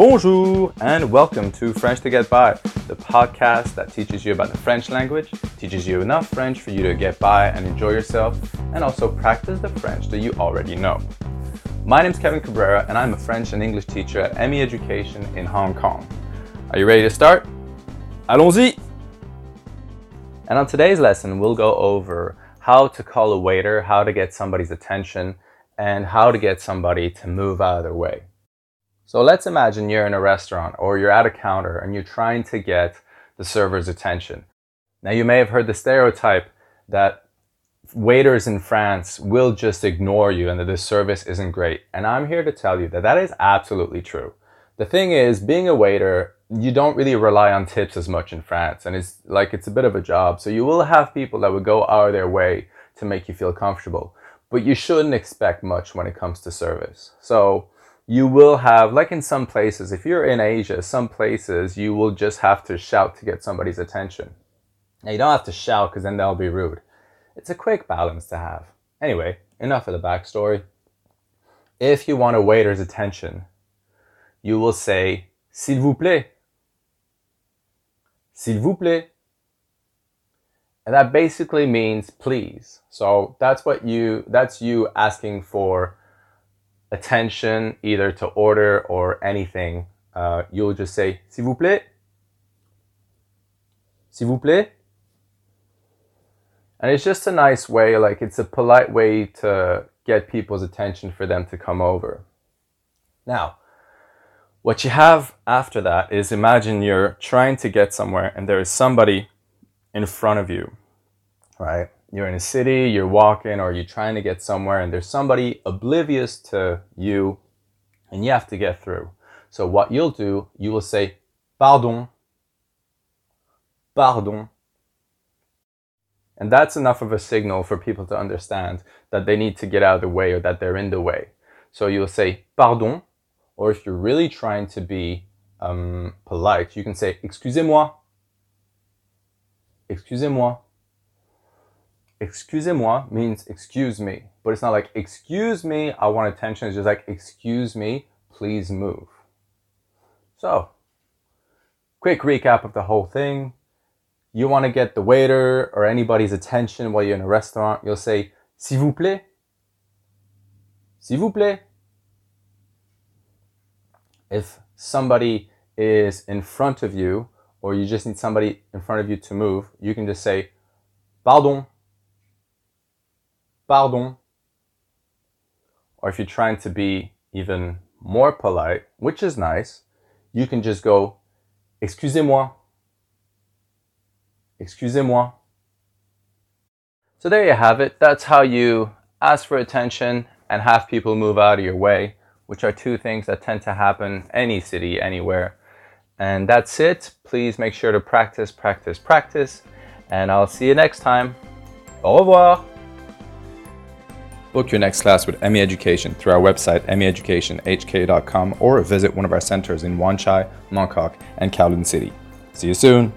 Bonjour and welcome to French to Get By, the podcast that teaches you about the French language, teaches you enough French for you to get by and enjoy yourself, and also practice the French that you already know. My name is Kevin Cabrera and I'm a French and English teacher at ME Education in Hong Kong. Are you ready to start? Allons-y! And on today's lesson, we'll go over how to call a waiter, how to get somebody's attention, and how to get somebody to move out of their way. So let's imagine you're in a restaurant or you're at a counter and you're trying to get the server's attention. Now, you may have heard the stereotype that waiters in France will just ignore you and that the service isn't great. And I'm here to tell you that that is absolutely true. The thing is, being a waiter, you don't really rely on tips as much in France. And it's like it's a bit of a job. So you will have people that would go out of their way to make you feel comfortable. But you shouldn't expect much when it comes to service. So you will have, like in some places, if you're in Asia, some places you will just have to shout to get somebody's attention. Now, you don't have to shout because then they'll be rude. It's a quick balance to have. Anyway, enough of the backstory. If you want a waiter's attention, you will say, S'il vous plaît. S'il vous plaît. And that basically means please. So that's what you, that's you asking for attention either to order or anything. Uh, you'll just say, S'il vous plaît. S'il vous plaît. And it's just a nice way, like it's a polite way to get people's attention for them to come over. Now, what you have after that is imagine you're trying to get somewhere and there is somebody in front of you, right? You're in a city, you're walking, or you're trying to get somewhere, and there's somebody oblivious to you, and you have to get through. So, what you'll do, you will say, Pardon, pardon. And that's enough of a signal for people to understand that they need to get out of the way or that they're in the way. So, you'll say, Pardon, or if you're really trying to be um, polite, you can say, Excusez-moi. Excusez-moi. Excusez-moi means excuse me, but it's not like excuse me, I want attention. It's just like excuse me, please move. So, quick recap of the whole thing. You want to get the waiter or anybody's attention while you're in a restaurant, you'll say, s'il vous plaît. S'il vous plaît. If somebody is in front of you or you just need somebody in front of you to move, you can just say, pardon. Pardon. Or if you're trying to be even more polite, which is nice, you can just go, excusez-moi. Excusez-moi. So there you have it. That's how you ask for attention and have people move out of your way, which are two things that tend to happen any city, anywhere. And that's it. Please make sure to practice, practice, practice. And I'll see you next time. Au revoir. Book your next class with ME Education through our website, meeducationhk.com, or visit one of our centers in Wan Chai, Mongkok, and Kowloon City. See you soon!